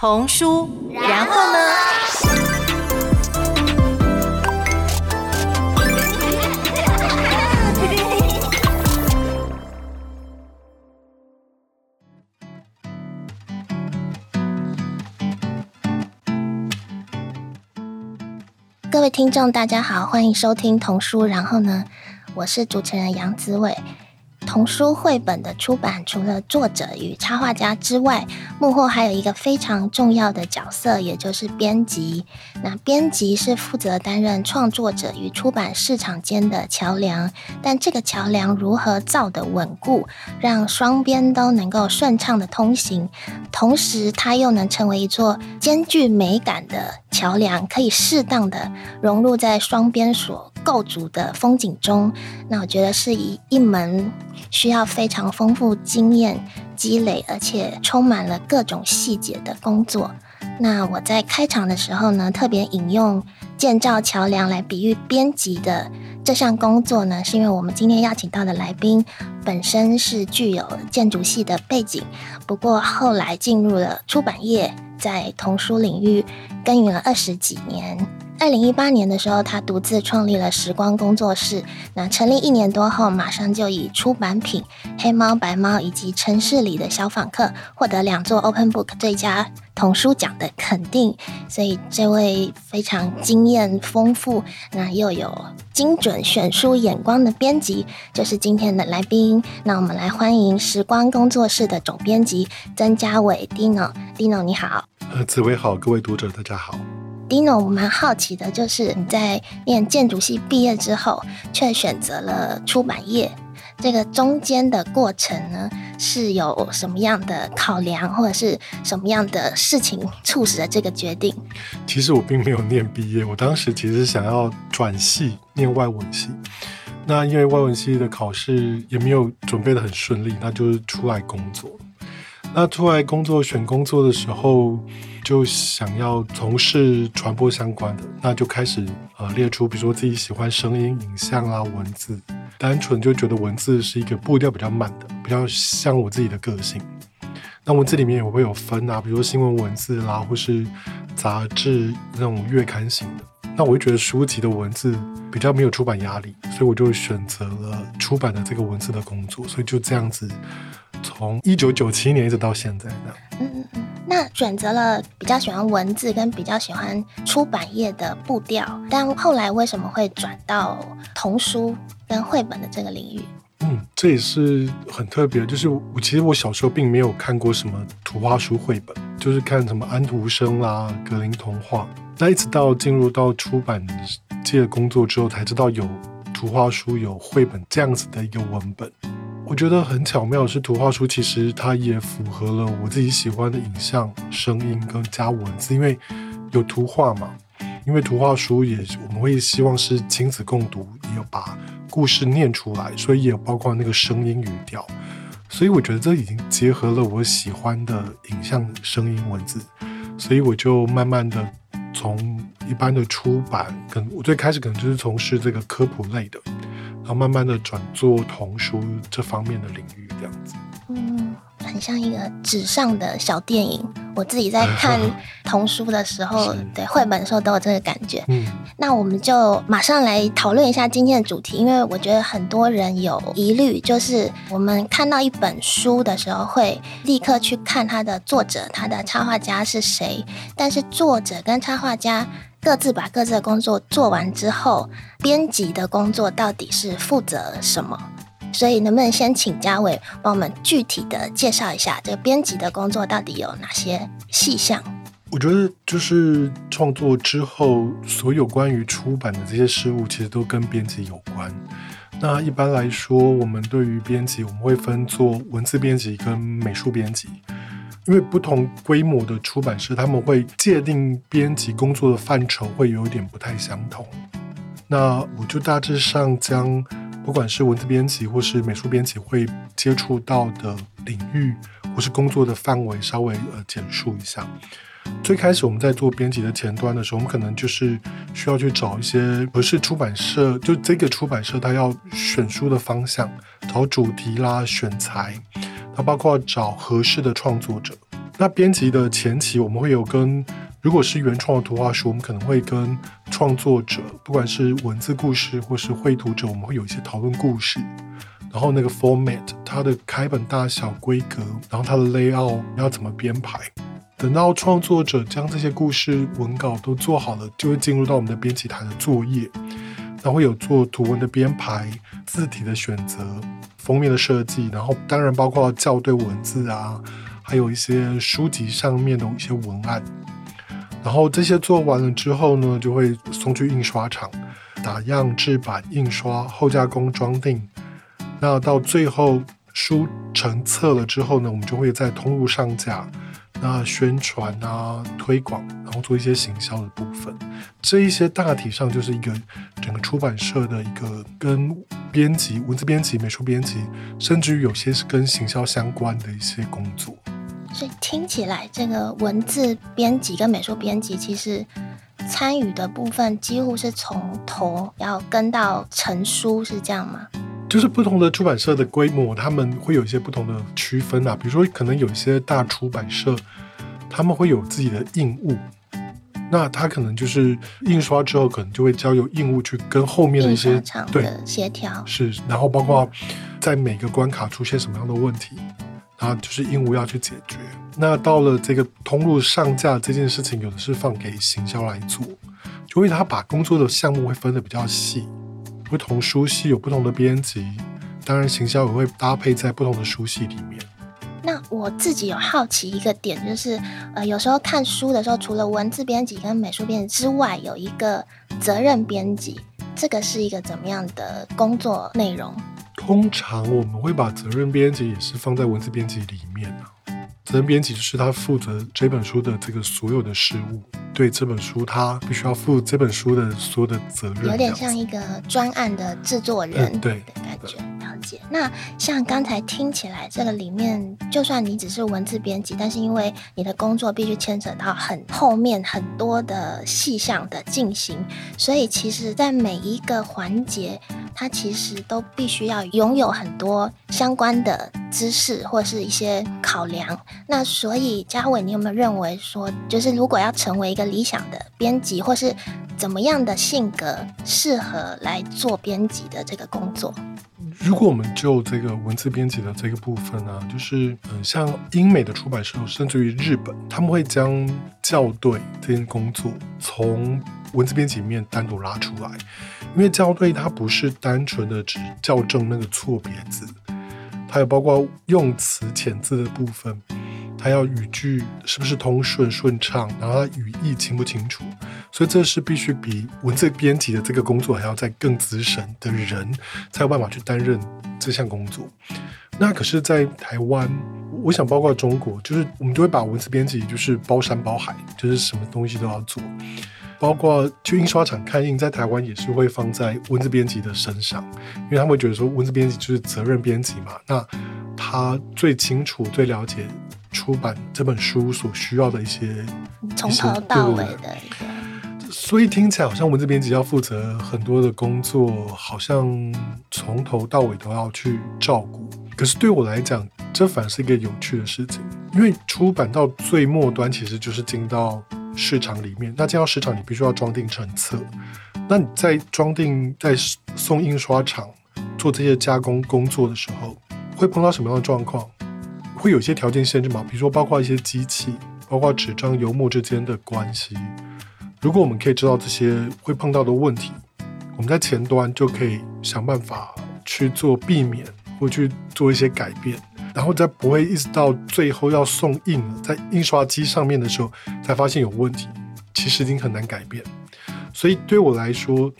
童书，然后呢？各位听众，大家好，欢迎收听童书。然后呢，我是主持人杨子伟。童书绘本的出版，除了作者与插画家之外，幕后还有一个非常重要的角色，也就是编辑。那编辑是负责担任创作者与出版市场间的桥梁，但这个桥梁如何造的稳固，让双边都能够顺畅的通行，同时它又能成为一座兼具美感的桥梁，可以适当的融入在双边所构筑的风景中。那我觉得是一一门。需要非常丰富经验积累，而且充满了各种细节的工作。那我在开场的时候呢，特别引用建造桥梁来比喻编辑的这项工作呢，是因为我们今天邀请到的来宾本身是具有建筑系的背景，不过后来进入了出版业，在童书领域耕耘了二十几年。二零一八年的时候，他独自创立了时光工作室。那成立一年多后，马上就以出版品《黑猫白猫》以及《城市里的小访客》获得两座 Open Book 最佳童书奖的肯定。所以，这位非常经验丰富、那又有精准选书眼光的编辑，就是今天的来宾。那我们来欢迎时光工作室的总编辑曾家伟 Dino。Dino，你好。呃，紫薇好，各位读者大家好。Dino，我蛮好奇的，就是你在念建筑系毕业之后，却选择了出版业，这个中间的过程呢，是有什么样的考量，或者是什么样的事情促使了这个决定？其实我并没有念毕业，我当时其实想要转系念外文系，那因为外文系的考试也没有准备得很顺利，那就是出来工作。那出来工作选工作的时候，就想要从事传播相关的，那就开始呃列出，比如说自己喜欢声音、影像啊、文字，单纯就觉得文字是一个步调比较慢的，比较像我自己的个性。那文字里面也会有分啊，比如说新闻文字啦，或是杂志那种月刊型的。那我就觉得书籍的文字比较没有出版压力，所以我就选择了出版的这个文字的工作，所以就这样子。从一九九七年一直到现在的，嗯嗯嗯，那选择了比较喜欢文字跟比较喜欢出版业的步调，但后来为什么会转到童书跟绘本的这个领域？嗯，这也是很特别，就是我其实我小时候并没有看过什么图画书绘本，就是看什么安徒生啦、格林童话，那一直到进入到出版界工作之后，才知道有图画书、有绘本这样子的一个文本。我觉得很巧妙的是，图画书其实它也符合了我自己喜欢的影像、声音跟加文字，因为有图画嘛。因为图画书也我们会希望是亲子共读，也有把故事念出来，所以也包括那个声音语调。所以我觉得这已经结合了我喜欢的影像、声音、文字，所以我就慢慢的从一般的出版，跟我最开始可能就是从事这个科普类的。然后慢慢的转做童书这方面的领域，很像一个纸上的小电影。我自己在看童书的时候，对绘本的时候都有这个感觉。嗯，那我们就马上来讨论一下今天的主题，因为我觉得很多人有疑虑，就是我们看到一本书的时候，会立刻去看它的作者，它的插画家是谁，但是作者跟插画家。各自把各自的工作做完之后，编辑的工作到底是负责什么？所以能不能先请家伟帮我们具体的介绍一下，这个编辑的工作到底有哪些细项？我觉得就是创作之后，所有关于出版的这些事物，其实都跟编辑有关。那一般来说，我们对于编辑，我们会分做文字编辑跟美术编辑。因为不同规模的出版社，他们会界定编辑工作的范畴会有点不太相同。那我就大致上将不管是文字编辑或是美术编辑会接触到的领域或是工作的范围稍微呃简述一下。最开始我们在做编辑的前端的时候，我们可能就是需要去找一些不是出版社，就这个出版社它要选书的方向，找主题啦、选材。它包括找合适的创作者，那编辑的前期，我们会有跟，如果是原创的图画书，我们可能会跟创作者，不管是文字故事或是绘图者，我们会有一些讨论故事。然后那个 format，它的开本大小、规格，然后它的 layout 要怎么编排。等到创作者将这些故事文稿都做好了，就会进入到我们的编辑台的作业。那会有做图文的编排、字体的选择、封面的设计，然后当然包括校对文字啊，还有一些书籍上面的一些文案。然后这些做完了之后呢，就会送去印刷厂打样、制版、印刷、后加工、装订。那到最后书成册了之后呢，我们就会在通路上架，那宣传啊、推广，然后做一些行销的部分。这一些大体上就是一个整个出版社的一个跟编辑、文字编辑、美术编辑，甚至于有些是跟行销相关的一些工作。所以听起来，这个文字编辑跟美术编辑其实参与的部分几乎是从头要跟到成书，是这样吗？就是不同的出版社的规模，他们会有一些不同的区分啊。比如说，可能有一些大出版社，他们会有自己的印务，那他可能就是印刷之后，可能就会交由印务去跟后面的一些对协调。是，然后包括在每个关卡出现什么样的问题，然后就是印务要去解决。那到了这个通路上架这件事情，有的是放给行销来做，就会他把工作的项目会分得比较细。不同书系有不同的编辑，当然行销也会搭配在不同的书系里面。那我自己有好奇一个点，就是呃，有时候看书的时候，除了文字编辑跟美术编辑之外，有一个责任编辑，这个是一个怎么样的工作内容？通常我们会把责任编辑也是放在文字编辑里面啊。责任编辑就是他负责这本书的这个所有的事务。对这本书，他必须要负这本书的所有的责任，有点像一个专案的制作人，嗯、对的感觉。了解。那像刚才听起来，这个里面，就算你只是文字编辑，但是因为你的工作必须牵扯到很后面很多的细项的进行，所以其实在每一个环节，它其实都必须要拥有很多相关的知识或是一些考量。那所以嘉伟，你有没有认为说，就是如果要成为一个理想的编辑，或是怎么样的性格适合来做编辑的这个工作？如果我们就这个文字编辑的这个部分呢、就是嗯，像英美的出版社，甚至于日本，他们会将校对这件工作从文字编辑里面单独拉出来，因为校对它不是单纯的只校正那个错别字，还有包括用词遣字的部分。它要语句是不是通顺顺畅，然后它语义清不清楚，所以这是必须比文字编辑的这个工作还要再更资深的人才有办法去担任这项工作。那可是，在台湾，我想包括中国，就是我们就会把文字编辑就是包山包海，就是什么东西都要做，包括去印刷厂看印，在台湾也是会放在文字编辑的身上，因为他们会觉得说文字编辑就是责任编辑嘛，那他最清楚、最了解。出版这本书所需要的一些从头到尾的一个，所以听起来好像文字编辑要负责很多的工作，好像从头到尾都要去照顾。可是对我来讲，这反而是一个有趣的事情，因为出版到最末端其实就是进到市场里面。那进到市场，你必须要装订成册。那你在装订、在送印刷厂做这些加工工作的时候，会碰到什么样的状况？会有一些条件限制吗？比如说，包括一些机器，包括纸张、油墨之间的关系。如果我们可以知道这些会碰到的问题，我们在前端就可以想办法去做避免，或去做一些改变，然后再不会一直到最后要送印了，在印刷机上面的时候才发现有问题，其实已经很难改变。所以对我来说，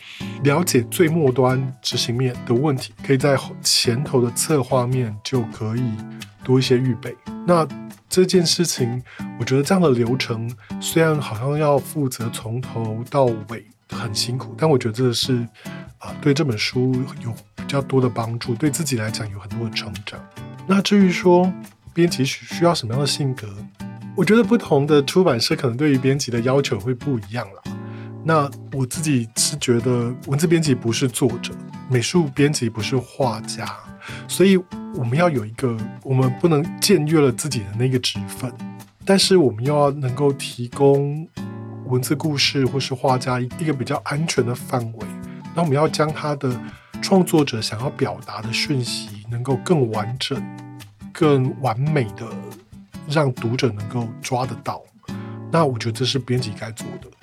了解最末端执行面的问题，可以在前头的策划面就可以。多一些预备。那这件事情，我觉得这样的流程虽然好像要负责从头到尾很辛苦，但我觉得这是啊、对这本书有比较多的帮助，对自己来讲有很多的成长。那至于说编辑需要什么样的性格，我觉得不同的出版社可能对于编辑的要求会不一样了。那我自己是觉得文字编辑不是作者，美术编辑不是画家，所以。我们要有一个，我们不能僭越了自己的那个职分，但是我们又要能够提供文字故事或是画家一个比较安全的范围，那我们要将他的创作者想要表达的讯息能够更完整、更完美的让读者能够抓得到。那我觉得这是编辑该做的。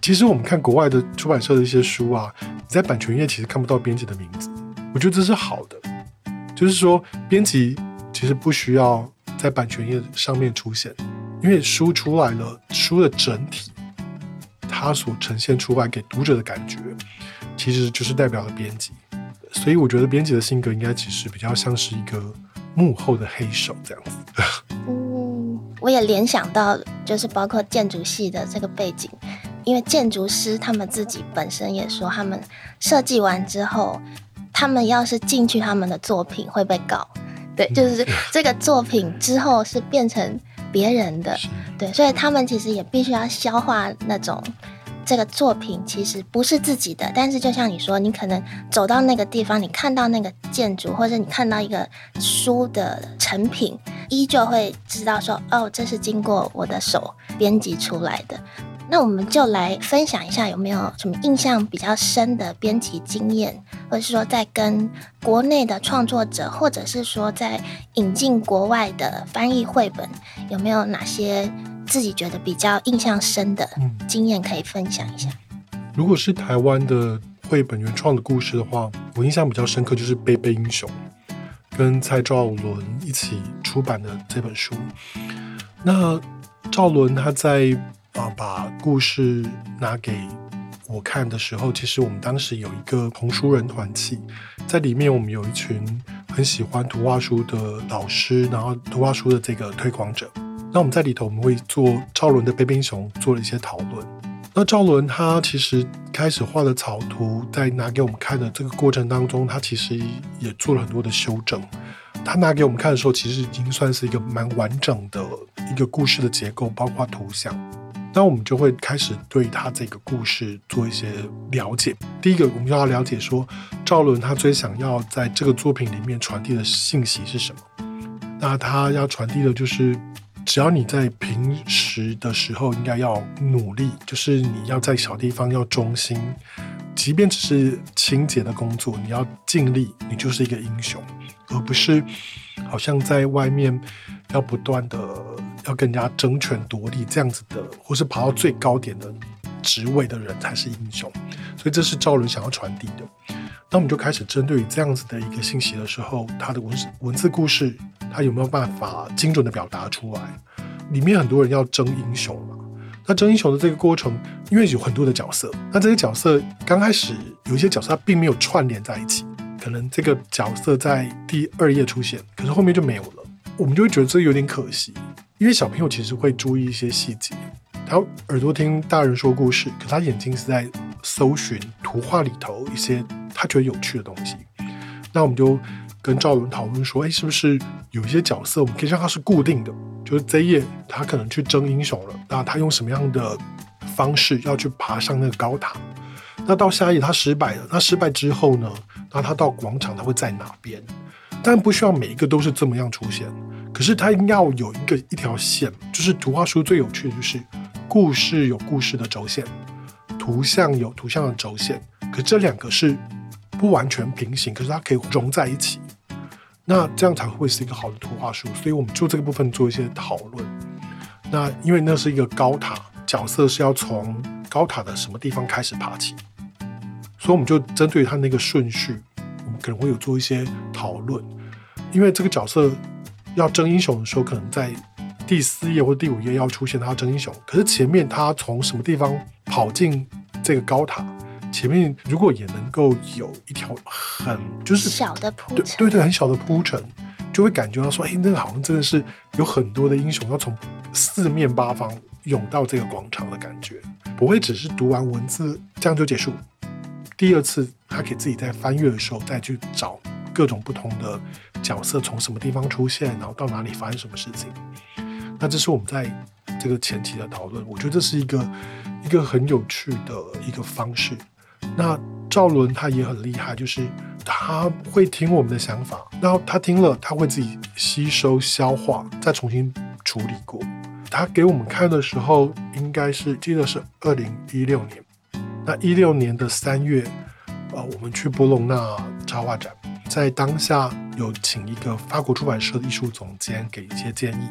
其实我们看国外的出版社的一些书啊，你在版权页其实看不到编辑的名字，我觉得这是好的。就是说，编辑其实不需要在版权页上面出现，因为书出来了，书的整体，它所呈现出来给读者的感觉，其实就是代表了编辑。所以我觉得编辑的性格应该其实比较像是一个幕后的黑手这样子。嗯，我也联想到，就是包括建筑系的这个背景。因为建筑师他们自己本身也说，他们设计完之后，他们要是进去他们的作品会被告，对，就是这个作品之后是变成别人的，对，所以他们其实也必须要消化那种这个作品其实不是自己的，但是就像你说，你可能走到那个地方，你看到那个建筑，或者你看到一个书的成品，依旧会知道说，哦，这是经过我的手编辑出来的。那我们就来分享一下，有没有什么印象比较深的编辑经验，或者是说在跟国内的创作者，或者是说在引进国外的翻译绘本，有没有哪些自己觉得比较印象深的经验可以分享一下？如果是台湾的绘本原创的故事的话，我印象比较深刻就是《贝贝英雄》，跟蔡兆伦一起出版的这本书。那赵伦他在啊，把故事拿给我看的时候，其实我们当时有一个童书人团契，在里面我们有一群很喜欢图画书的老师，然后图画书的这个推广者。那我们在里头，我们会做赵伦的贝贝熊做了一些讨论。那赵伦他其实开始画的草图，在拿给我们看的这个过程当中，他其实也做了很多的修正。他拿给我们看的时候，其实已经算是一个蛮完整的一个故事的结构，包括图像。那我们就会开始对他这个故事做一些了解。第一个，我们就要了解说，赵伦他最想要在这个作品里面传递的信息是什么？那他要传递的就是，只要你在平时的时候应该要努力，就是你要在小地方要忠心，即便只是清洁的工作，你要尽力，你就是一个英雄，而不是好像在外面要不断的。要更加争权夺利这样子的，或是爬到最高点的职位的人才是英雄，所以这是赵伦想要传递的。那我们就开始针对于这样子的一个信息的时候，他的文文字故事，他有没有办法精准的表达出来？里面很多人要争英雄嘛，那争英雄的这个过程，因为有很多的角色，那这些角色刚开始有一些角色他并没有串联在一起，可能这个角色在第二页出现，可是后面就没有了，我们就会觉得这有点可惜。因为小朋友其实会注意一些细节，他耳朵听大人说故事，可他眼睛是在搜寻图画里头一些他觉得有趣的东西。那我们就跟赵伦讨论说，哎，是不是有一些角色我们可以让他是固定的？就是这一页他可能去争英雄了，那他用什么样的方式要去爬上那个高塔？那到下一页他失败了，那失败之后呢？那他到广场他会在哪边？但不需要每一个都是这么样出现。可是它要有一个一条线，就是图画书最有趣的就是故事有故事的轴线，图像有图像的轴线。可这两个是不完全平行，可是它可以融在一起。那这样才会是一个好的图画书。所以我们就这个部分做一些讨论。那因为那是一个高塔，角色是要从高塔的什么地方开始爬起，所以我们就针对它那个顺序，可能会有做一些讨论。因为这个角色。要争英雄的时候，可能在第四页或第五页要出现他要争英雄。可是前面他从什么地方跑进这个高塔？前面如果也能够有一条很就是小的铺陈，对对对，很小的铺陈，就会感觉到说，哎，那个好像真的是有很多的英雄要从四面八方涌到这个广场的感觉，不会只是读完文字这样就结束。第二次他可以自己在翻阅的时候再去找各种不同的。角色从什么地方出现，然后到哪里发生什么事情？那这是我们在这个前期的讨论。我觉得这是一个一个很有趣的一个方式。那赵伦他也很厉害，就是他会听我们的想法，然后他听了他会自己吸收消化，再重新处理过。他给我们看的时候，应该是记得是二零一六年。那一六年的三月，呃，我们去波隆纳插画展，在当下有请一个法国出版社的艺术总监给一些建议。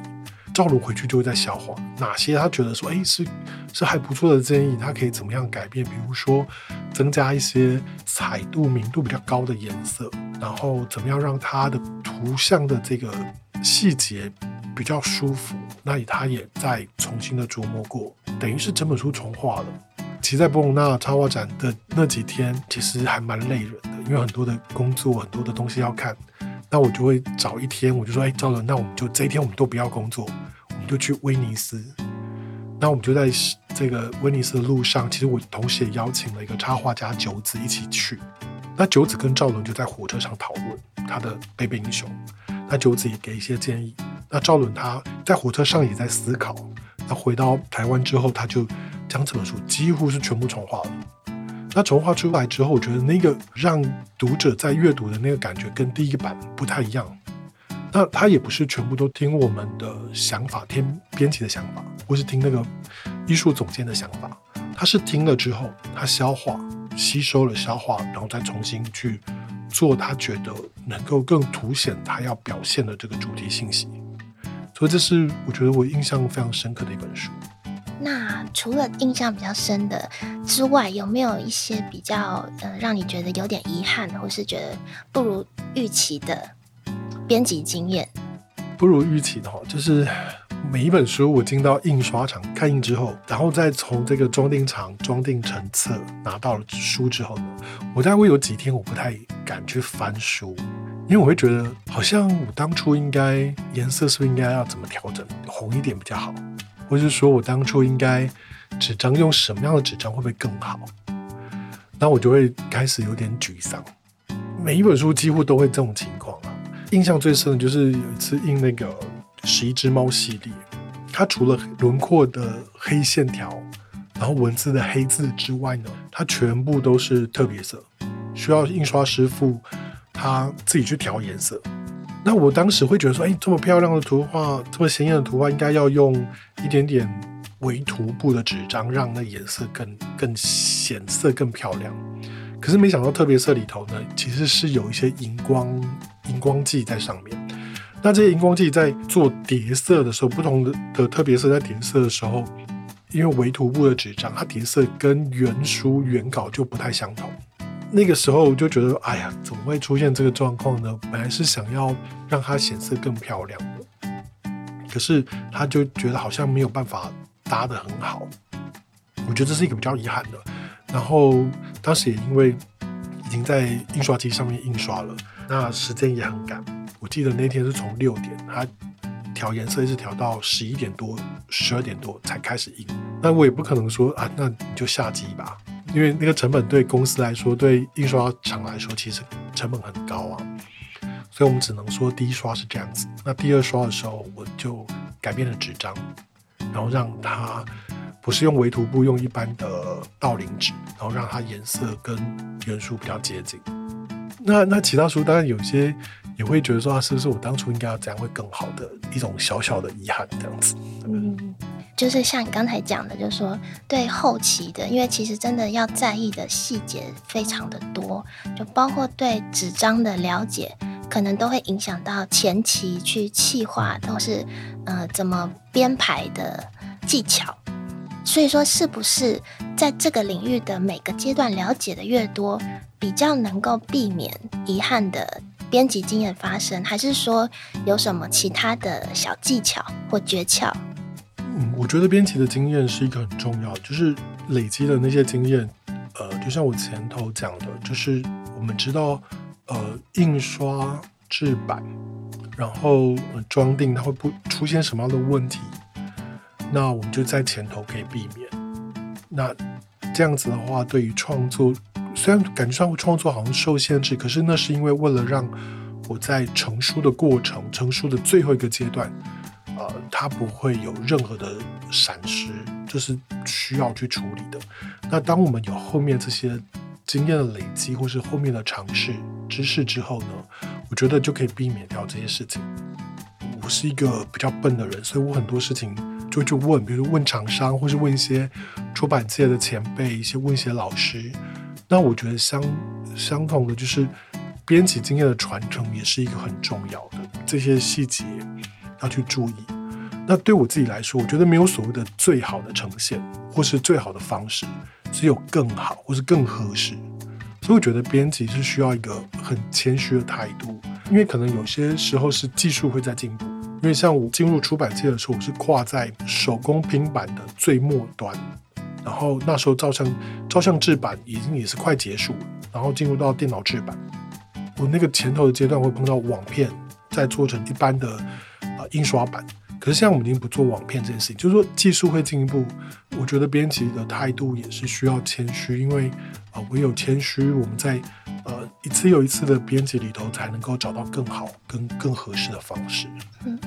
赵伦回去就会在消化哪些他觉得说，哎，是是还不错的建议，他可以怎么样改变？比如说增加一些彩度、明度比较高的颜色，然后怎么样让他的图像的这个细节比较舒服。那他也在重新的琢磨过，等于是整本书重画了。其实，在波隆纳插画展的那几天，其实还蛮累人的，因为很多的工作，很多的东西要看。那我就会找一天，我就说，哎，赵伦，那我们就这一天我们都不要工作，我们就去威尼斯。那我们就在这个威尼斯的路上，其实我同时也邀请了一个插画家九子一起去。那九子跟赵伦就在火车上讨论他的《贝贝英雄》，那九子也给一些建议。那赵伦他在火车上也在思考。那回到台湾之后，他就将这本书几乎是全部重画了。那重画出来之后，我觉得那个让读者在阅读的那个感觉跟第一个版不太一样。那他也不是全部都听我们的想法，听编辑的想法，或是听那个艺术总监的想法。他是听了之后，他消化、吸收了、消化，然后再重新去做他觉得能够更凸显他要表现的这个主题信息。所以这是我觉得我印象非常深刻的一本书。那除了印象比较深的之外，有没有一些比较呃让你觉得有点遗憾，或是觉得不如预期的编辑经验？不如预期的话，就是每一本书我进到印刷厂看印之后，然后再从这个装订厂装订成册拿到了书之后呢，我大概会有几天我不太敢去翻书，因为我会觉得好像我当初应该颜色是不是应该要怎么调整，红一点比较好。或是说我当初应该纸张用什么样的纸张会不会更好？那我就会开始有点沮丧。每一本书几乎都会这种情况啊。印象最深的就是有一次印那个《十一只猫》系列，它除了轮廓的黑线条，然后文字的黑字之外呢，它全部都是特别色，需要印刷师傅他自己去调颜色。那我当时会觉得说，哎，这么漂亮的图画，这么鲜艳的图画，应该要用一点点微涂布的纸张，让那颜色更更显色、更漂亮。可是没想到特别色里头呢，其实是有一些荧光荧光剂在上面。那这些荧光剂在做叠色的时候，不同的的特别色在叠色的时候，因为微涂布的纸张，它叠色跟原书原稿就不太相同。那个时候我就觉得，哎呀，怎么会出现这个状况呢？本来是想要让它显色更漂亮的，可是他就觉得好像没有办法搭得很好。我觉得这是一个比较遗憾的。然后当时也因为已经在印刷机上面印刷了，那时间也很赶。我记得那天是从六点，他调颜色一直调到十一点多、十二点多才开始印。那我也不可能说啊，那你就下机吧。因为那个成本对公司来说，对印刷厂来说，其实成本很高啊，所以我们只能说第一刷是这样子。那第二刷的时候，我就改变了纸张，然后让它不是用微涂布，用一般的道林纸，然后让它颜色跟原书比较接近。那那其他书当然有些也会觉得说，啊，是不是我当初应该要这样会更好的一种小小的遗憾这样子。嗯。就是像你刚才讲的，就是说对后期的，因为其实真的要在意的细节非常的多，就包括对纸张的了解，可能都会影响到前期去企划，都是呃怎么编排的技巧。所以说，是不是在这个领域的每个阶段了解的越多，比较能够避免遗憾的编辑经验发生？还是说有什么其他的小技巧或诀窍？嗯，我觉得编辑的经验是一个很重要，就是累积的那些经验。呃，就像我前头讲的，就是我们知道，呃，印刷、制版，然后装订，它会不出现什么样的问题，那我们就在前头可以避免。那这样子的话，对于创作，虽然感觉上创作好像受限制，可是那是因为为了让我在成书的过程，成书的最后一个阶段。它不会有任何的闪失，这是需要去处理的。那当我们有后面这些经验的累积，或是后面的尝试知识之后呢，我觉得就可以避免掉这些事情。我是一个比较笨的人，所以我很多事情就去问，比如问厂商，或是问一些出版界的前辈，一些问一些老师。那我觉得相相同的就是编辑经验的传承也是一个很重要的，这些细节要去注意。那对我自己来说，我觉得没有所谓的最好的呈现，或是最好的方式，只有更好或是更合适。所以我觉得编辑是需要一个很谦虚的态度，因为可能有些时候是技术会在进步。因为像我进入出版界的时候，我是跨在手工拼版的最末端，然后那时候照相照相制版已经也是快结束，然后进入到电脑制版。我那个前头的阶段会碰到网片，再做成一般的呃印刷版。可是现在我们已经不做网片这件事情，就是说技术会进一步。我觉得编辑的态度也是需要谦虚，因为呃唯有谦虚，我们在呃一次又一次的编辑里头才能够找到更好跟更合适的方式。嗯，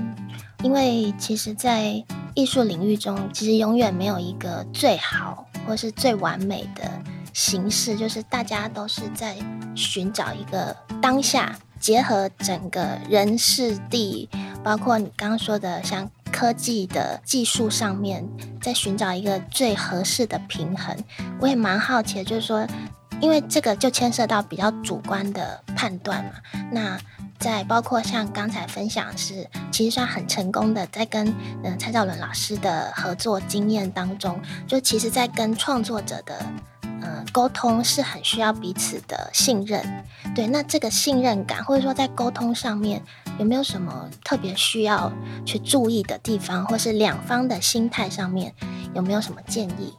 因为其实，在艺术领域中，其实永远没有一个最好或是最完美的形式，就是大家都是在寻找一个当下，结合整个人事地。包括你刚刚说的，像科技的技术上面，在寻找一个最合适的平衡。我也蛮好奇，就是说，因为这个就牵涉到比较主观的判断嘛。那在包括像刚才分享是，其实算很成功的，在跟嗯蔡兆伦老师的合作经验当中，就其实在跟创作者的。嗯，沟通是很需要彼此的信任，对。那这个信任感，或者说在沟通上面，有没有什么特别需要去注意的地方，或是两方的心态上面有没有什么建议？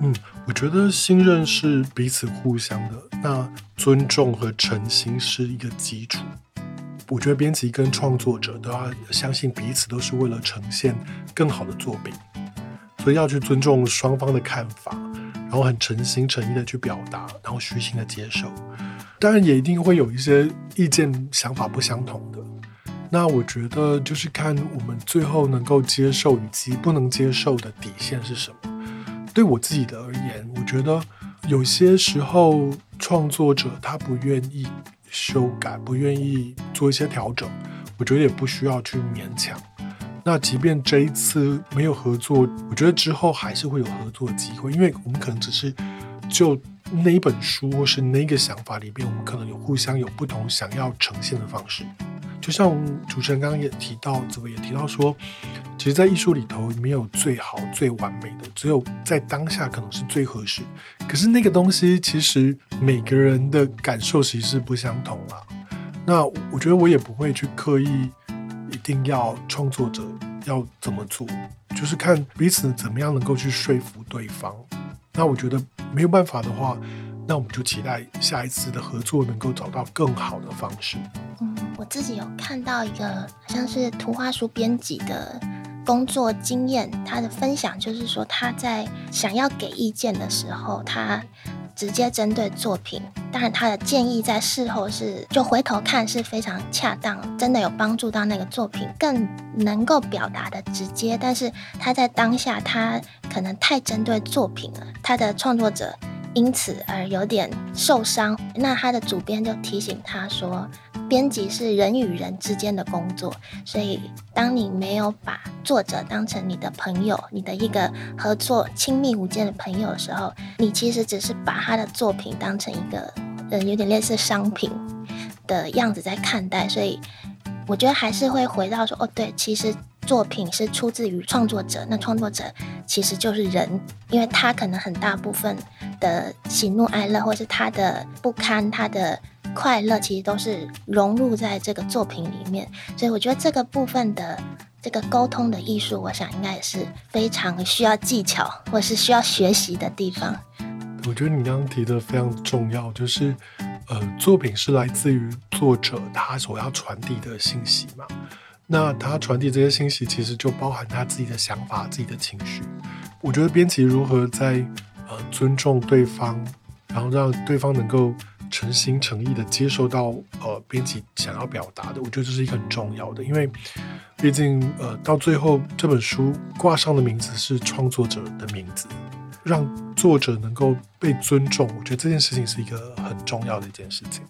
嗯，我觉得信任是彼此互相的，那尊重和诚心是一个基础。我觉得编辑跟创作者都要相信彼此都是为了呈现更好的作品，所以要去尊重双方的看法。然后很诚心诚意的去表达，然后虚心的接受，当然也一定会有一些意见想法不相同的。那我觉得就是看我们最后能够接受以及不能接受的底线是什么。对我自己的而言，我觉得有些时候创作者他不愿意修改，不愿意做一些调整，我觉得也不需要去勉强。那即便这一次没有合作，我觉得之后还是会有合作机会，因为我们可能只是就那一本书或是那个想法里边，我们可能有互相有不同想要呈现的方式。就像主持人刚刚也提到，怎么也提到说，其实，在艺术里头没有最好最完美的，只有在当下可能是最合适。可是那个东西，其实每个人的感受其实是不相同啊。那我觉得我也不会去刻意。一定要创作者要怎么做，就是看彼此怎么样能够去说服对方。那我觉得没有办法的话，那我们就期待下一次的合作能够找到更好的方式。嗯，我自己有看到一个像是图画书编辑的工作经验，他的分享就是说他在想要给意见的时候，他。直接针对作品，当然他的建议在事后是就回头看是非常恰当，真的有帮助到那个作品，更能够表达的直接。但是他在当下，他可能太针对作品了，他的创作者因此而有点受伤。那他的主编就提醒他说。编辑是人与人之间的工作，所以当你没有把作者当成你的朋友，你的一个合作亲密无间的朋友的时候，你其实只是把他的作品当成一个，嗯，有点类似商品的样子在看待。所以我觉得还是会回到说，哦，对，其实作品是出自于创作者，那创作者其实就是人，因为他可能很大部分的喜怒哀乐，或是他的不堪，他的。快乐其实都是融入在这个作品里面，所以我觉得这个部分的这个沟通的艺术，我想应该也是非常需要技巧或是需要学习的地方。我觉得你刚刚提的非常重要，就是呃，作品是来自于作者他所要传递的信息嘛，那他传递这些信息，其实就包含他自己的想法、自己的情绪。我觉得编辑如何在呃尊重对方，然后让对方能够。诚心诚意的接受到呃编辑想要表达的，我觉得这是一个很重要的，因为毕竟呃到最后这本书挂上的名字是创作者的名字，让作者能够被尊重，我觉得这件事情是一个很重要的一件事情。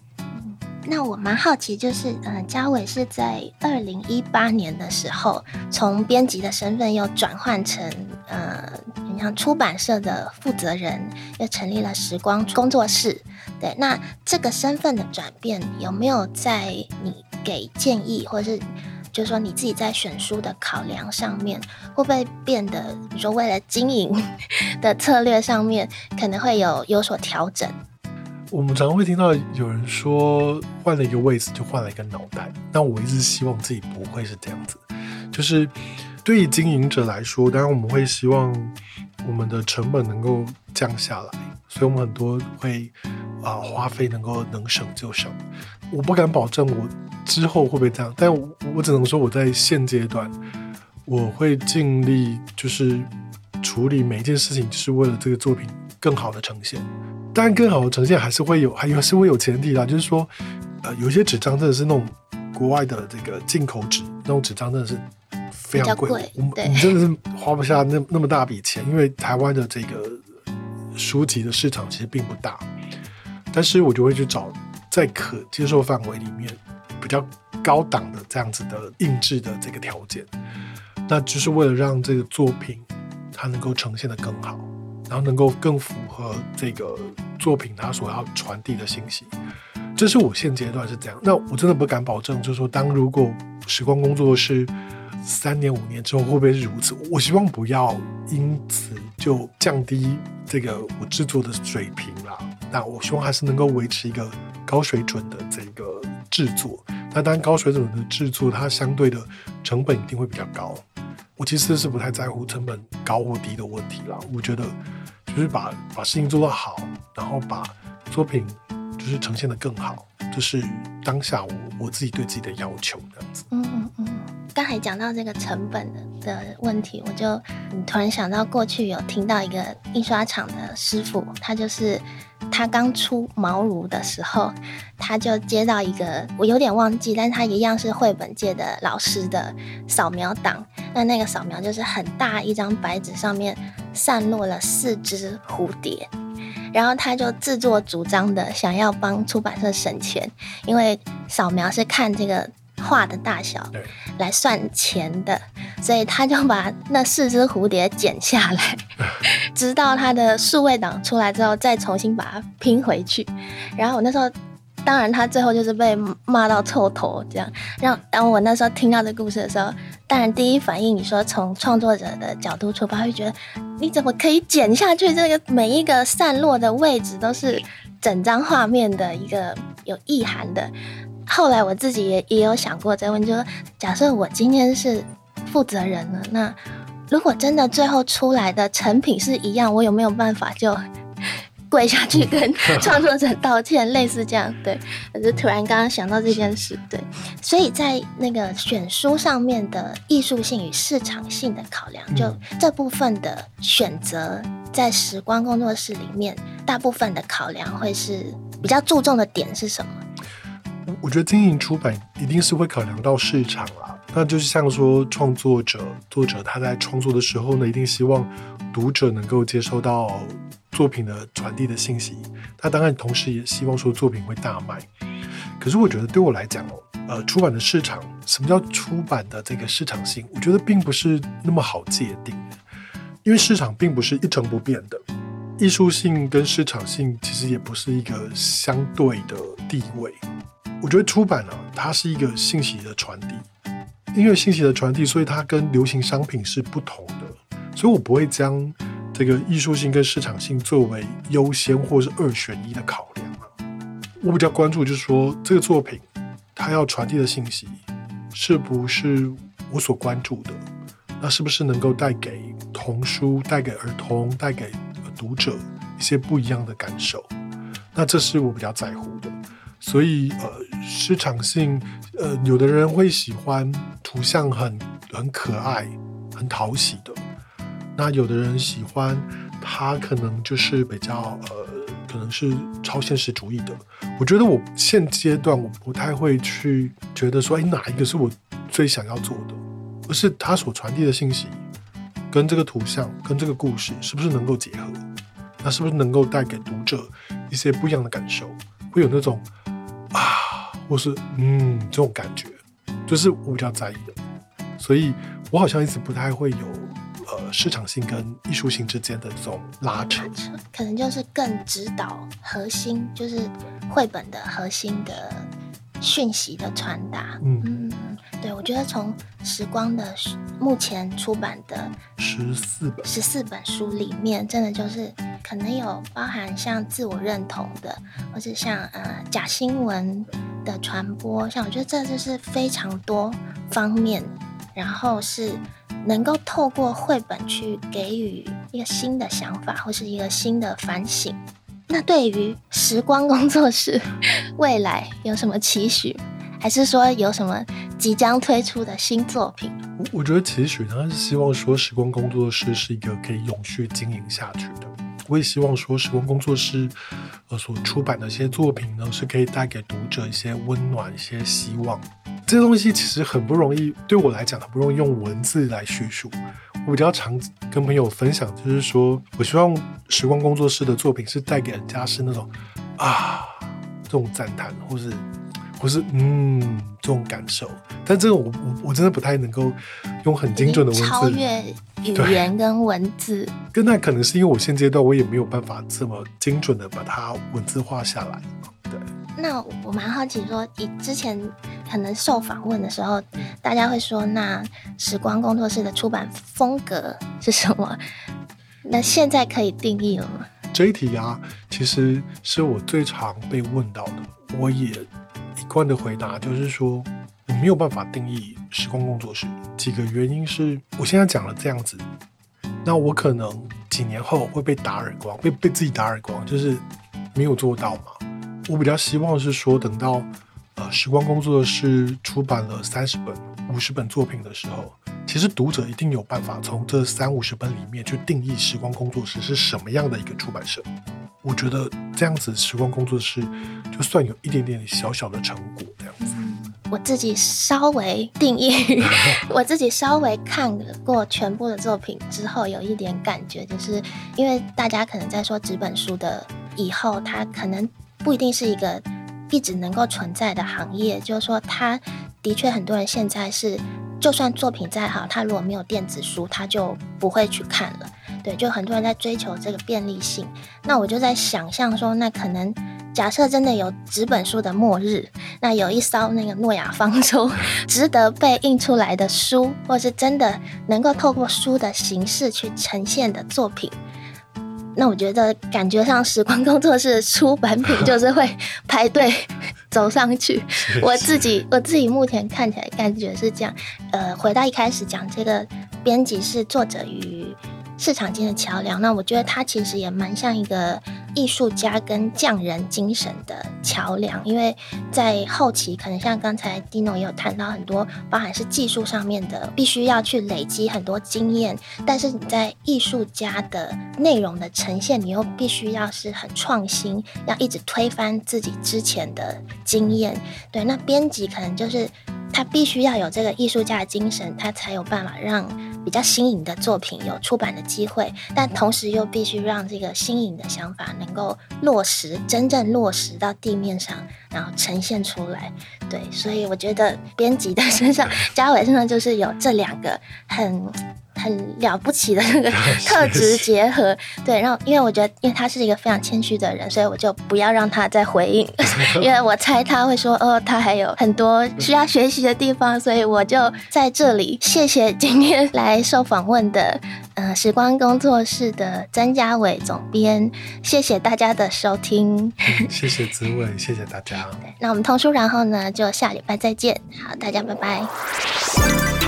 那我蛮好奇，就是呃，家伟是在二零一八年的时候，从编辑的身份又转换成呃，你像出版社的负责人，又成立了时光工作室。对，那这个身份的转变，有没有在你给建议，或者是就是说你自己在选书的考量上面，会不会变得，比如说为了经营 的策略上面，可能会有有所调整？我们常常会听到有人说，换了一个位置就换了一个脑袋。那我一直希望自己不会是这样子，就是对于经营者来说，当然我们会希望我们的成本能够降下来，所以我们很多会啊、花费能够能省就省。我不敢保证我之后会不会这样，但我，我只能说我在现阶段我会尽力，就是处理每一件事情，就是为了这个作品更好的呈现。当然，更好的呈现还是会有，还有是会有前提啦。就是说，呃，有些纸张真的是那种国外的这个进口纸，那种纸张真的是非常贵，我们我们真的是花不下那那么大笔钱，因为台湾的这个书籍的市场其实并不大。但是我就会去找在可接受范围里面比较高档的这样子的印制的这个条件，那就是为了让这个作品它能够呈现的更好。然后能够更符合这个作品它所要传递的信息，这是我现阶段是这样。那我真的不敢保证，就是说，当如果时光工作室三年五年之后会不会是如此？我希望不要因此就降低这个我制作的水平啦。那我希望还是能够维持一个高水准的这个制作。那当然，高水准的制作它相对的成本一定会比较高。我其实是不太在乎成本高或低的问题啦。我觉得。就是把把事情做得好，然后把作品就是呈现的更好，这是当下我我自己对自己的要求这样子。嗯嗯嗯。刚才讲到这个成本的的问题，我就突然想到过去有听到一个印刷厂的师傅，他就是他刚出毛庐的时候，他就接到一个我有点忘记，但他一样是绘本界的老师的扫描档。那那个扫描就是很大一张白纸上面。散落了四只蝴蝶，然后他就自作主张的想要帮出版社省钱，因为扫描是看这个画的大小来算钱的，所以他就把那四只蝴蝶剪下来，直到他的数位档出来之后再重新把它拼回去。然后我那时候。当然，他最后就是被骂到臭头这样。让当我那时候听到这故事的时候，当然第一反应，你说从创作者的角度出发，会觉得你怎么可以剪下去？这个每一个散落的位置都是整张画面的一个有意涵的。后来我自己也也有想过这个问题，就说假设我今天是负责人了，那如果真的最后出来的成品是一样，我有没有办法就？跪下去跟创作者道歉，类似这样，对，我就突然刚刚想到这件事，对，所以在那个选书上面的艺术性与市场性的考量，就这部分的选择，在时光工作室里面，大部分的考量会是比较注重的点是什么？我觉得经营出版一定是会考量到市场啦，那就是像说创作者、作者他在创作的时候呢，一定希望读者能够接收到。作品的传递的信息，他当然同时也希望说作品会大卖。可是我觉得对我来讲哦，呃，出版的市场，什么叫出版的这个市场性？我觉得并不是那么好界定，因为市场并不是一成不变的。艺术性跟市场性其实也不是一个相对的地位。我觉得出版呢，它是一个信息的传递，因为信息的传递，所以它跟流行商品是不同的。所以我不会将。这个艺术性跟市场性作为优先或是二选一的考量，我比较关注就是说，这个作品它要传递的信息是不是我所关注的？那是不是能够带给童书、带给儿童、带给读者一些不一样的感受？那这是我比较在乎的。所以呃，市场性呃，有的人会喜欢图像很很可爱、很讨喜的。那有的人喜欢，他可能就是比较呃，可能是超现实主义的。我觉得我现阶段我不太会去觉得说，哎，哪一个是我最想要做的，而是他所传递的信息，跟这个图像跟这个故事是不是能够结合？那是不是能够带给读者一些不一样的感受？会有那种啊，或是嗯这种感觉，就是我比较在意的。所以我好像一直不太会有呃市场性跟艺术性之间的这种拉扯，可能就是更指导核心，就是绘本的核心的讯息的传达。嗯。嗯对，我觉得从时光的目前出版的十四本十四本书里面，真的就是可能有包含像自我认同的，或是像呃假新闻的传播，像我觉得这就是非常多方面，然后是能够透过绘本去给予一个新的想法，或是一个新的反省。那对于时光工作室未来有什么期许？还是说有什么即将推出的新作品？我觉得其实他是希望说时光工作室是一个可以永续经营下去的。我也希望说时光工作室呃所出版的一些作品呢，是可以带给读者一些温暖、一些希望。这些东西其实很不容易，对我来讲很不容易用文字来叙述。我比较常跟朋友分享，就是说我希望时光工作室的作品是带给人家是那种啊这种赞叹，或是。不是，嗯，这种感受，但这个我我我真的不太能够用很精准的文字超越语言跟文字。跟那可能是因为我现阶段我也没有办法这么精准的把它文字化下来。对，那我蛮好奇说，以之前可能受访问的时候，大家会说，那时光工作室的出版风格是什么？那现在可以定义了吗？这一题啊，其实是我最常被问到的，我也。一贯的回答就是说，我没有办法定义时光工作室。几个原因是，我现在讲了这样子，那我可能几年后会被打耳光，被被自己打耳光，就是没有做到嘛。我比较希望是说，等到呃时光工作室出版了三十本、五十本作品的时候，其实读者一定有办法从这三五十本里面去定义时光工作室是什么样的一个出版社。我觉得这样子，时光工作室就算有一点点小小的成果，这样子。我自己稍微定义，我自己稍微看过全部的作品之后，有一点感觉，就是因为大家可能在说纸本书的以后，它可能不一定是一个一直能够存在的行业，就是说，它的确很多人现在是，就算作品再好，他如果没有电子书，他就不会去看了。对，就很多人在追求这个便利性。那我就在想象说，那可能假设真的有纸本书的末日，那有一艘那个诺亚方舟，值得被印出来的书，或是真的能够透过书的形式去呈现的作品，那我觉得感觉上时光工作室的出版品 就是会排队走上去。我自己我自己目前看起来感觉是这样。呃，回到一开始讲这个编辑是作者与。市场间的桥梁，那我觉得它其实也蛮像一个艺术家跟匠人精神的桥梁，因为在后期可能像刚才 Dino 也有谈到很多，包含是技术上面的，必须要去累积很多经验，但是你在艺术家的内容的呈现，你又必须要是很创新，要一直推翻自己之前的经验。对，那编辑可能就是他必须要有这个艺术家的精神，他才有办法让。比较新颖的作品有出版的机会，但同时又必须让这个新颖的想法能够落实，真正落实到地面上，然后呈现出来。对，所以我觉得编辑的身上，嘉伟身上就是有这两个很。很了不起的那个 特质结合，对，然后因为我觉得，因为他是一个非常谦虚的人，所以我就不要让他再回应，因为我猜他会说，哦，他还有很多需要学习的地方，所以我就在这里谢谢今天来受访问的，呃，时光工作室的曾家伟总编，谢谢大家的收听，谢谢子纬，谢谢大家。对，那我们通书，然后呢，就下礼拜再见，好，大家拜拜。